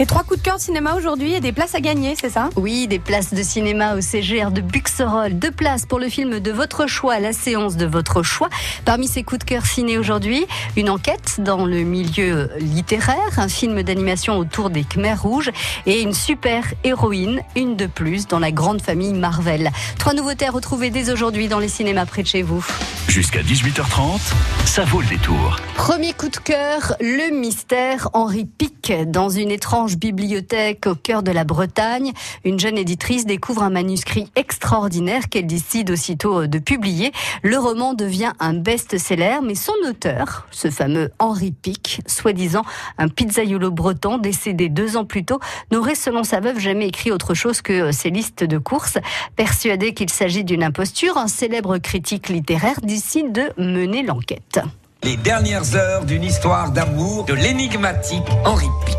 Et trois coups de cœur de cinéma aujourd'hui et des places à gagner, c'est ça? Oui, des places de cinéma au CGR de Buxerolles. Deux places pour le film de votre choix, la séance de votre choix. Parmi ces coups de cœur ciné aujourd'hui, une enquête dans le milieu littéraire, un film d'animation autour des Khmers rouges et une super héroïne, une de plus dans la grande famille Marvel. Trois nouveautés à retrouver dès aujourd'hui dans les cinémas près de chez vous. Jusqu'à 18h30, ça vaut le détour. Premier coup de cœur, le mystère Henri Pic dans une étrange bibliothèque au cœur de la Bretagne. Une jeune éditrice découvre un manuscrit extraordinaire qu'elle décide aussitôt de publier. Le roman devient un best-seller, mais son auteur, ce fameux Henri Pic, soi-disant un pizzaiolo breton décédé deux ans plus tôt, n'aurait selon sa veuve jamais écrit autre chose que ses listes de courses. Persuadé qu'il s'agit d'une imposture, un célèbre critique littéraire décide de mener l'enquête. Les dernières heures d'une histoire d'amour de l'énigmatique Henri Pic.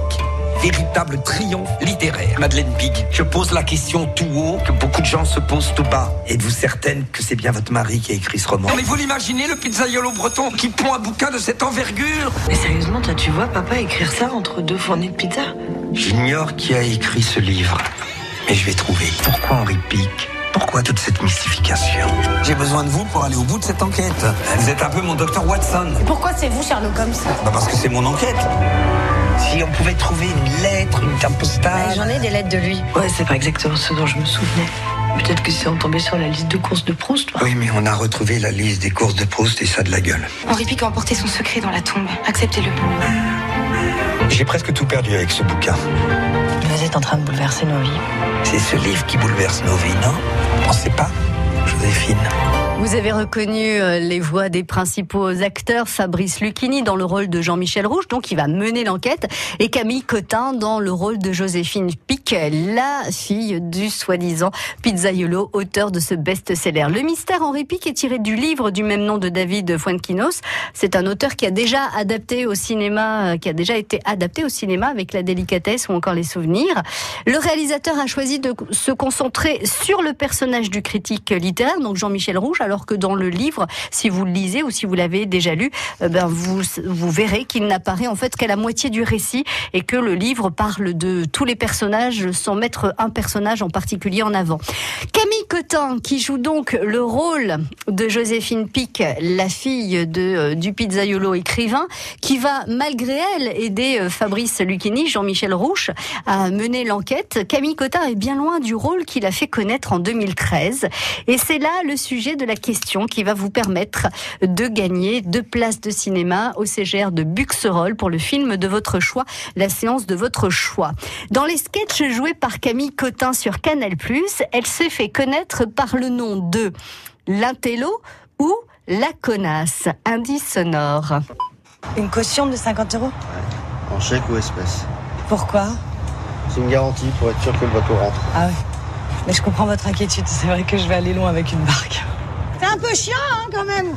Véritable triomphe littéraire. Madeleine Pig, je pose la question tout haut que beaucoup de gens se posent tout bas. Êtes-vous certaine que c'est bien votre mari qui a écrit ce roman? Non mais vous l'imaginez, le pizzaiolo breton qui pond un bouquin de cette envergure? Mais sérieusement, toi tu vois papa écrire ça entre deux fournées de pizza? J'ignore qui a écrit ce livre. Mais je vais trouver. Pourquoi Henri Pic pourquoi toute cette mystification J'ai besoin de vous pour aller au bout de cette enquête. Vous êtes un peu mon docteur Watson. Pourquoi c'est vous Sherlock Holmes Bah parce que c'est mon enquête. Si on pouvait trouver une lettre, une carte postale. J'en ai des lettres de lui. Ouais, c'est pas exactement ce dont je me souvenais. Peut-être que c'est en tombé sur la liste de courses de Proust. Oui, mais on a retrouvé la liste des courses de Proust et ça de la gueule. Henri Pic a emporté son secret dans la tombe. Acceptez-le. J'ai presque tout perdu avec ce bouquin. En train de bouleverser nos vies. C'est ce livre qui bouleverse nos vies, non? Pensez pas, Joséphine vous avez reconnu euh, les voix des principaux acteurs, Fabrice Lucchini dans le rôle de Jean-Michel Rouge, donc il va mener l'enquête, et Camille Cotin dans le rôle de Joséphine Pic, la fille du soi-disant pizzaiolo, auteur de ce best-seller. Le mystère Henri Pic est tiré du livre du même nom de David Fuenquinos. C'est un auteur qui a déjà adapté au cinéma, euh, qui a déjà été adapté au cinéma avec la délicatesse ou encore les souvenirs. Le réalisateur a choisi de se concentrer sur le personnage du critique littéraire, donc Jean-Michel Rouge, alors que dans le livre, si vous le lisez ou si vous l'avez déjà lu, euh, ben vous, vous verrez qu'il n'apparaît en fait qu'à la moitié du récit et que le livre parle de tous les personnages sans mettre un personnage en particulier en avant. Camille Cotin, qui joue donc le rôle de Joséphine Pic, la fille de, euh, du pizzaiolo écrivain, qui va malgré elle aider euh, Fabrice Lucchini, Jean-Michel Rouche, à mener l'enquête. Camille Cotin est bien loin du rôle qu'il a fait connaître en 2013. Et c'est là le sujet de la question qui va vous permettre de gagner deux places de cinéma au CGR de Buxerolles pour le film de votre choix, la séance de votre choix. Dans les sketchs joués par Camille Cotin sur Canal+, elle s'est fait connaître par le nom de L'intello ou La connasse, indice sonore. Une caution de 50 euros? En chèque ou espèce Pourquoi? C'est une garantie pour être sûr que le bateau rentre. Ah oui. Mais je comprends votre inquiétude. C'est vrai que je vais aller loin avec une barque. Un peu chiant, hein, quand même.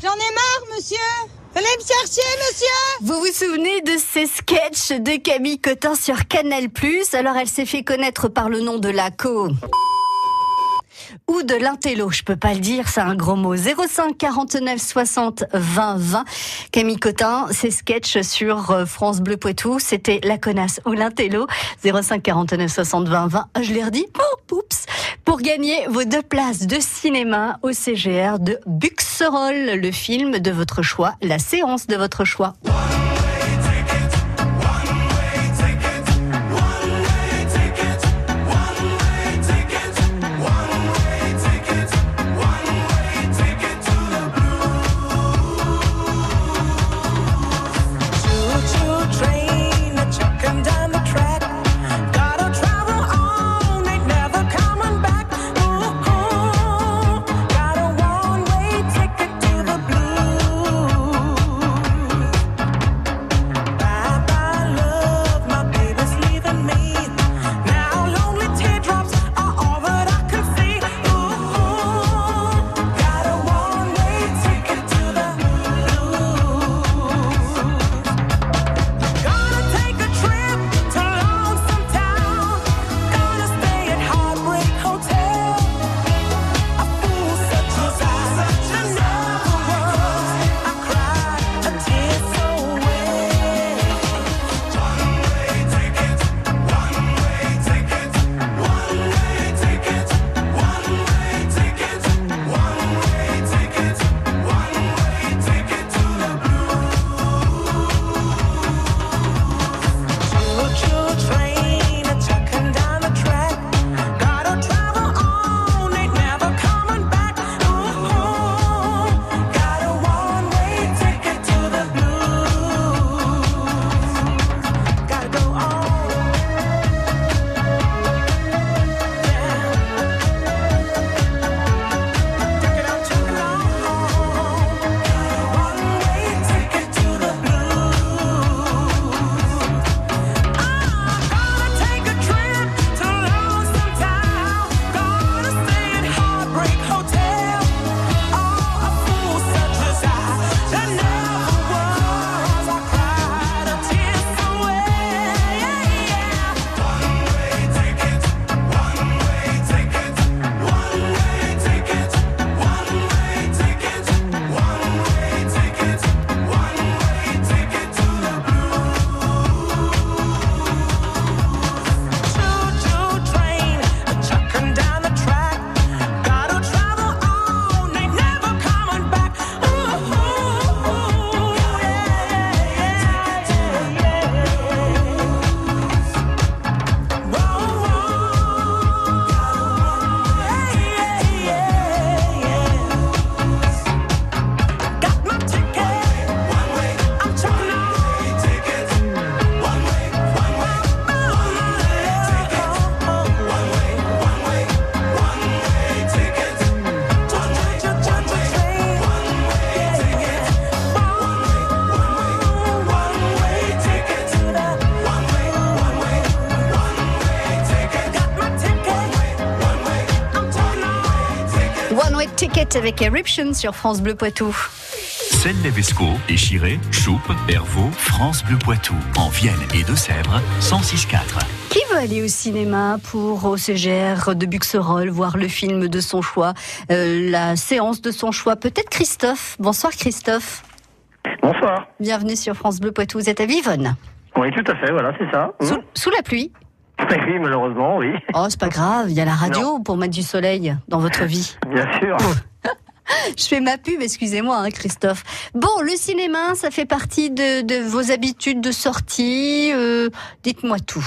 J'en ai marre, monsieur. Venez me chercher, monsieur Vous vous souvenez de ces sketchs de Camille Cotin sur Canal+. Alors elle s'est fait connaître par le nom de la co ou de l'intello, je peux pas le dire, c'est un gros mot. 05 49 60 20 20. Camille Cotin, ses sketchs sur euh, France Bleu Poitou, c'était la connasse ou l'intello. 05 49 60 20 20. Je l'ai redit. Oh, oups. Pour gagner vos deux places de cinéma au CGR de Buxerolles, le film de votre choix, la séance de votre choix. Beckett avec Eruption sur France Bleu Poitou. Celle Levesco, Échiré, Choupe, Hervaux, France Bleu Poitou, en Vienne et Deux-Sèvres, 106.4. Qui veut aller au cinéma pour au CGR de Buxerolles voir le film de son choix, euh, la séance de son choix? Peut-être Christophe. Bonsoir Christophe. Bonsoir. Bienvenue sur France Bleu Poitou. Vous êtes à Vivonne. Oui, tout à fait, voilà, c'est ça. Sous, Mmh. sous la pluie. Oui, malheureusement, oui. Oh, c'est pas grave, il y a la radio pour mettre du soleil dans votre vie. Bien sûr. Je fais ma pub, excusez-moi, hein, Christophe. Bon, le cinéma, ça fait partie de, vos habitudes de sortie. euh, Dites-moi tout.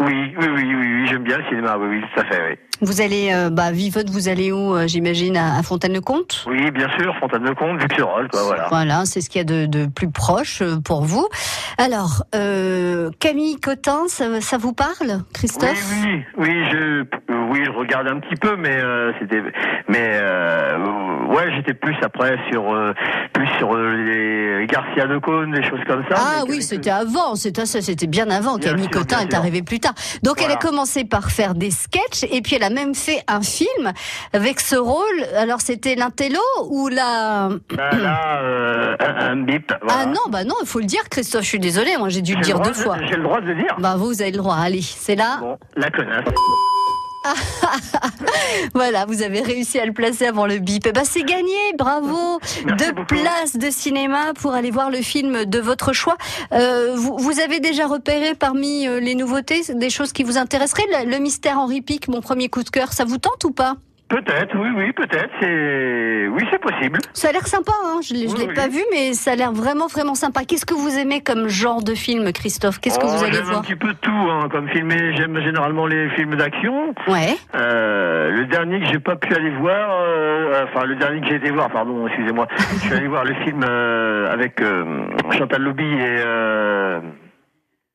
Oui, oui, oui, oui, oui, j'aime bien le cinéma, oui, oui, tout à fait, oui. Vous allez, euh, bah, Vivonne, vous allez où, euh, j'imagine, à, à Fontaine-le-Comte? Oui, bien sûr, Fontaine-le-Comte, Buxerolles, quoi, voilà. Voilà, c'est ce qu'il y a de, de plus proche euh, pour vous. Alors, euh, Camille Cotin, ça, ça vous parle, Christophe? Oui, oui, oui, je, oui, je regarde un petit peu, mais c'était, mais ouais, j'étais plus après sur, plus sur les Garcia de Cône, des choses comme ça. Ah oui, que- c'était avant, c'était bien avant. Bien Camille sûr, Cotin est sûr. arrivée plus tard. Donc elle a commencé par faire des sketchs et puis elle a même fait un film avec ce rôle. Alors c'était l'intello ou la Bah, là, euh, un, un bip. Voilà. Ah non, bah non, il faut le dire, Christophe. Je suis désolée, moi j'ai dû le dire deux de- fois. J'ai le droit de le dire. Bah vous, vous avez le droit. Allez, c'est là. Bon, la connasse. Voilà, vous avez réussi à le placer avant le bip. Eh ben, c'est gagné, bravo. Merci Deux beaucoup. places de cinéma pour aller voir le film de votre choix. Euh, vous, vous avez déjà repéré parmi euh, les nouveautés des choses qui vous intéresseraient? Le, le mystère Henri Pic, mon premier coup de cœur, ça vous tente ou pas? Peut-être, oui, oui, peut-être. C'est, oui, c'est possible. Ça a l'air sympa, hein je ne l'ai je Oui, l'ai oui. pas vu, mais ça a l'air vraiment, vraiment sympa. Qu'est-ce que vous aimez comme genre de film, Christophe? Qu'est-ce que Oh, vous allez j'aime un voir? petit peu tout, hein, comme filmer. J'aime généralement les films d'action. Ouais. Euh, le dernier que j'ai pas pu aller voir, euh, enfin le dernier que j'ai été voir, pardon, excusez-moi. je suis allé voir le film euh, avec euh, Chantal Lobby et. Euh,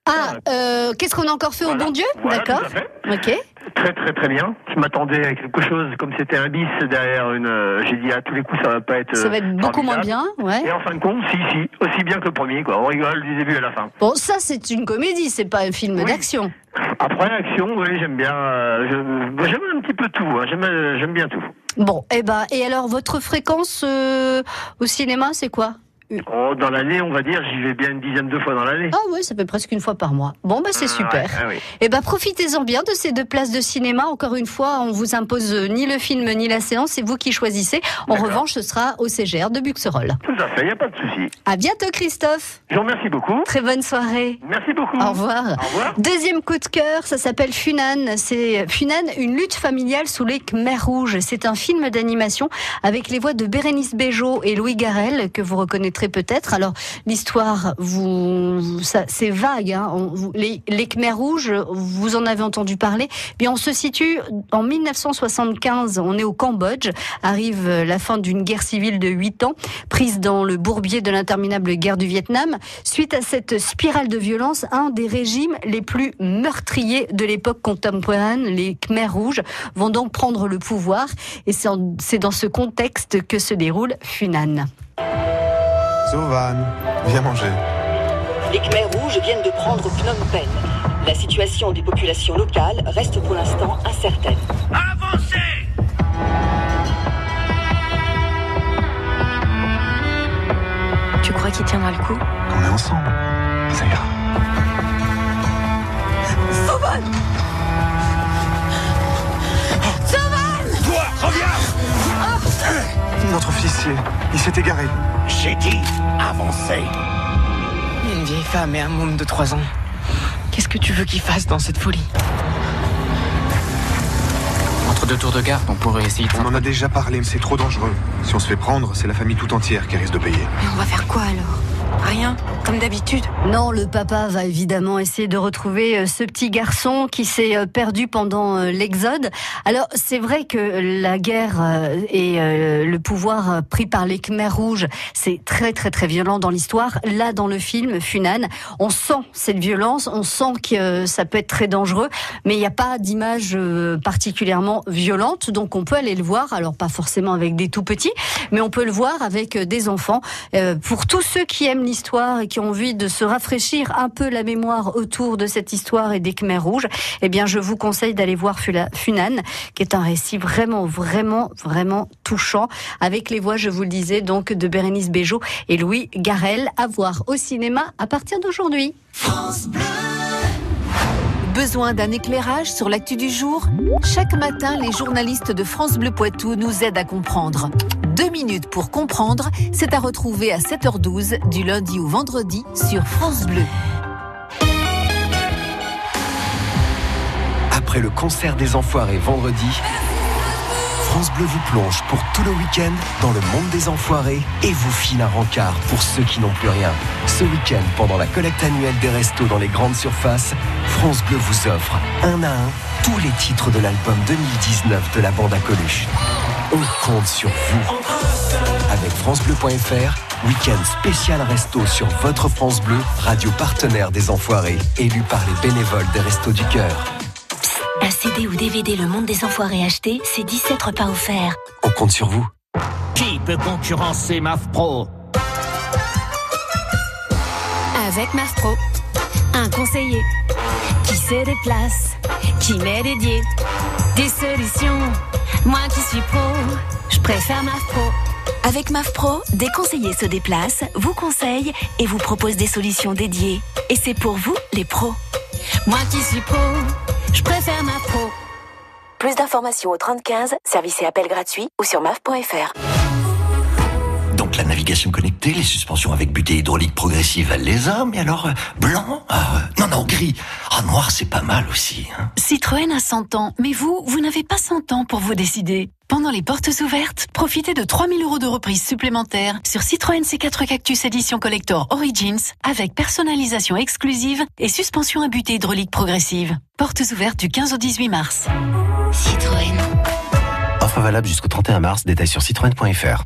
Ah, euh, qu'est-ce qu'on a encore fait Voilà. au bon Dieu? Voilà, D'accord. tout à fait. Ok. Très très très bien. Je m'attendais à quelque chose comme c'était un bis derrière une. euh, j'ai dit à tous les coups ça va pas être. Ça va euh, être beaucoup moins bien, ouais. Et en fin de compte, si si, aussi bien que le premier quoi. On rigole du début à la fin. Bon, ça c'est une comédie, c'est pas un film Oui. d'action. Après l'action, oui j'aime bien. euh, j'aime un petit peu tout. hein. J'aime euh, j'aime bien tout. Bon, eh ben, et alors votre fréquence euh, au cinéma, c'est quoi? Oh, dans l'année, on va dire, j'y vais bien une dizaine de fois dans l'année. Ah oui, ça fait presque une fois par mois. Bon, bah c'est Ah, super. ouais, ah oui. Eh ben, profitez-en bien de ces deux places de cinéma. Encore une fois, on vous impose euh, ni le film ni la séance, c'est vous qui choisissez. En revanche, ce sera au CGR de Buxerolles. Tout à fait, il n'y a pas de souci. À bientôt, Christophe. Je vous remercie beaucoup. Très bonne soirée. Merci beaucoup. Au revoir. Au revoir. Deuxième coup de cœur, ça s'appelle Funan. C'est Funan, une lutte familiale sous les Khmers rouges. C'est un film d'animation avec les voix de Bérénice Bejo et Louis Garel que vous reconnaîtrez peut-être. Alors l'histoire, vous, c'est vague. Hein. Les, Khmers rouges, vous en avez entendu parler. Bien, on se situe en 1975. On est au Cambodge. Arrive la fin d'une guerre civile de 8 ans, prise dans le bourbier de l'interminable guerre du Vietnam. Suite à cette spirale de violence, un des régimes les plus meurtriers de l'époque contemporaine, les Khmers rouges, vont donc prendre le pouvoir. Et c'est dans ce contexte que se déroule Funan. Zovan, viens manger. Les Khmers rouges viennent de prendre Phnom Penh. La situation des populations locales reste pour l'instant incertaine. Tu crois qu'il tiendra le coup? On est ensemble. Ça ira. Toi, officier, il s'est égaré. J'ai dit avancer. Une vieille femme et un môme de 3 ans. Qu'est-ce que tu veux qu'il fasse dans cette folie? Entre deux tours de garde, on pourrait essayer de... On en a déjà parlé, mais c'est trop dangereux. Si on se fait prendre, c'est la famille tout entière qui risque de payer. Mais on va faire quoi alors? Rien, comme d'habitude. Non, le papa va évidemment essayer de retrouver euh, ce petit garçon qui s'est euh, perdu pendant euh, l'exode. Alors, c'est vrai que la guerre et le pouvoir pris par les Khmers rouges, c'est très très très violent dans l'histoire. Là, dans le film Funan, on sent cette violence, on sent que ça peut être très dangereux, mais il n'y a pas d'image particulièrement violente, donc on peut aller le voir. Alors, pas forcément avec des tout petits, mais on peut le voir avec des enfants. Pour tous ceux qui aiment l'histoire qui ont envie de se rafraîchir un peu la mémoire autour de cette histoire et des Khmers rouges, eh bien, je vous conseille d'aller voir Funan, qui est un récit vraiment, vraiment, vraiment touchant, avec les voix, je vous le disais, donc de Bérénice Bejo et Louis Garel, à voir au cinéma à partir d'aujourd'hui. Besoin d'un éclairage sur l'actu du jour? Chaque matin, les journalistes de France Bleu Poitou nous aident à comprendre. Deux minutes pour comprendre, c'est à retrouver à 7h12 du lundi au vendredi sur France Bleu. Après le concert des Enfoirés vendredi, France Bleu vous plonge pour tout le week-end dans le monde des enfoirés et vous file un rencard pour ceux qui n'ont plus rien. Ce week-end, pendant la collecte annuelle des restos dans les grandes surfaces, France Bleu vous offre un à un tous les titres de l'album 2019 de la bande à Coluche. On compte sur vous. Avec FranceBleu.fr, week-end spécial resto sur votre France Bleu, radio partenaire des enfoirés, élu par les bénévoles des Restos du Cœur. Un CD ou DVD Le Monde des Enfoirés acheté, c'est 17 repas offerts. On compte sur vous. Qui peut concurrencer MAF Pro Avec MAF Pro, un conseiller qui se déplace, qui m'est dédié. Des solutions, moi qui suis pro, je préfère MAF Pro. Avec MAF Pro, des conseillers se déplacent, vous conseillent et vous proposent des solutions dédiées. Et c'est pour vous, les pros. Moi qui suis pro, je préfère MAF Pro. Plus d'informations au 3015, service et appel gratuit ou sur maf.fr. Donc la navigation connectée, les suspensions avec butée hydraulique progressive, elle les a, mais alors euh, blanc ah, Non, non, gris. Ah, noir, c'est pas mal aussi. Hein. Citroën a 100 ans, mais vous, vous n'avez pas 100 ans pour vous décider. Pendant les portes ouvertes, profitez de 3000 euros de reprise supplémentaire sur Citroën C4 Cactus Edition Collector Origins avec personnalisation exclusive et suspension à butée hydraulique progressive. Portes ouvertes du 15 au 18 mars. Citroën. Offre valable jusqu'au 31 mars, détail sur citroën.fr.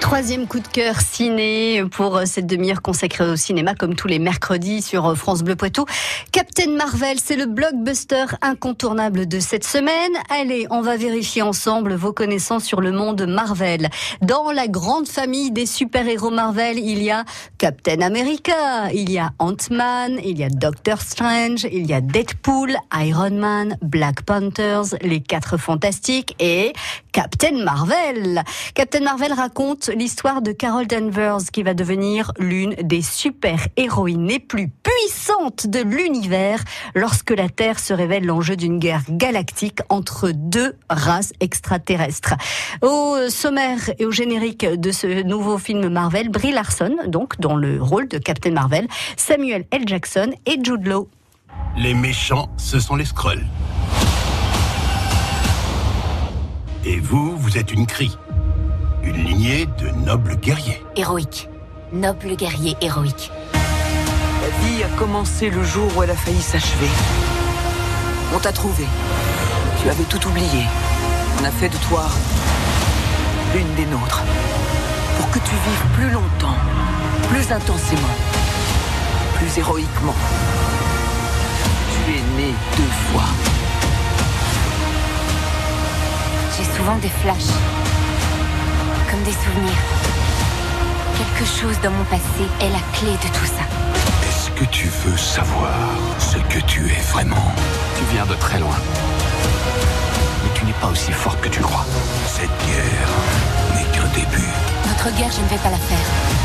Troisième coup de cœur ciné pour cette demi-heure consacrée au cinéma, comme tous les mercredis sur France Bleu Poitou. Captain Marvel, c'est le blockbuster incontournable de cette semaine. Allez, on va vérifier ensemble vos connaissances sur le monde Marvel. Dans la grande famille des super-héros Marvel, il y a Captain America, il y a Ant-Man, il y a Doctor Strange, il y a Deadpool, Iron Man, Black Panthers, les Quatre Fantastiques et Captain Marvel. Captain Marvel raconte l'histoire de Carol Danvers qui va devenir l'une des super-héroïnes les plus puissantes de l'univers lorsque la Terre se révèle l'enjeu d'une guerre galactique entre deux races extraterrestres. Au sommaire et au générique de ce nouveau film Marvel, Brie Larson, donc dans le rôle de Captain Marvel, Samuel L. Jackson et Jude Law. Les méchants, ce sont les Skrulls. Et vous, vous êtes une crie. Une lignée de nobles guerriers. Héroïque. Noble guerrier héroïque. La vie a commencé le jour où elle a failli s'achever. On t'a trouvé. Tu avais tout oublié. On a fait de toi l'une des nôtres. Pour que tu vives plus longtemps, plus intensément, plus héroïquement. Tu es né deux fois. J'ai souvent des flashs. Des souvenirs. Quelque chose dans mon passé est la clé de tout ça. Est-ce que tu veux savoir ce que tu es vraiment? Tu viens de très loin. Mais tu n'es pas aussi forte que tu crois. Cette guerre n'est qu'un début. Notre guerre, je ne vais pas la faire.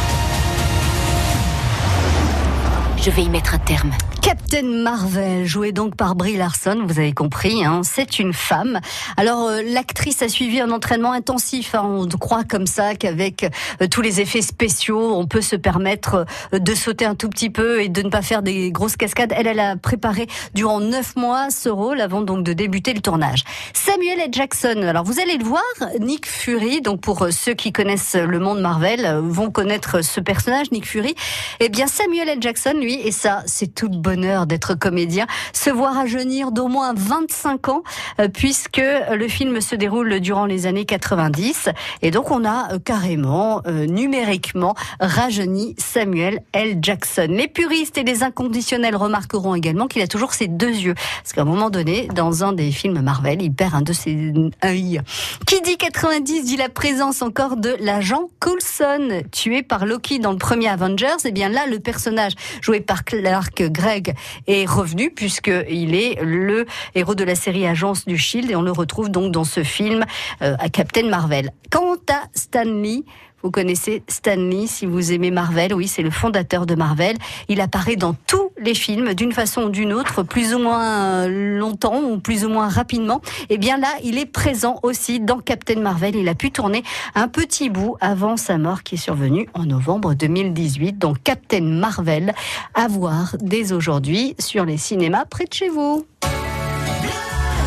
Je vais y mettre un terme. Captain Marvel, joué donc par Brie Larson, vous avez compris, hein, c'est une femme. Alors euh, l'actrice a suivi un entraînement intensif. Hein, on croit comme ça qu'avec euh, tous les effets spéciaux, on peut se permettre euh, de sauter un tout petit peu et de ne pas faire des grosses cascades. Elle, elle a préparé durant neuf mois ce rôle avant donc de débuter le tournage. Samuel L. Jackson. Alors vous allez le voir, Nick Fury. Donc pour ceux qui connaissent le monde Marvel, vont connaître ce personnage, Nick Fury. Eh bien Samuel L. Jackson, lui, et ça, c'est tout le bonheur d'être comédien, se voir rajeunir d'au moins 25 ans, euh, puisque le film se déroule durant les années 90, et donc on a euh, carrément, euh, numériquement, rajeuni Samuel L. Jackson. Les puristes et les inconditionnels remarqueront également qu'il a toujours ses deux yeux, parce qu'à un moment donné, dans un des films Marvel, il perd un de ses œils. Qui dit 90 dit la présence encore de l'agent Coulson, tué par Loki dans le premier Avengers. Et eh bien là, le personnage joué par Clark Gregg est revenu puisqu'il est le héros de la série Agence du Shield et on le retrouve donc dans ce film euh, à Captain Marvel. Quant à Stanley, vous connaissez Stanley si vous aimez Marvel. Oui, c'est le fondateur de Marvel. Il apparaît dans tous les films d'une façon ou d'une autre, plus ou moins longtemps ou plus ou moins rapidement. Et eh bien là, il est présent aussi dans Captain Marvel. Il a pu tourner un petit bout avant sa mort qui est survenue en novembre 2018. Donc Captain Marvel à voir dès aujourd'hui sur les cinémas près de chez vous.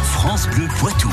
France Bleu Poitou.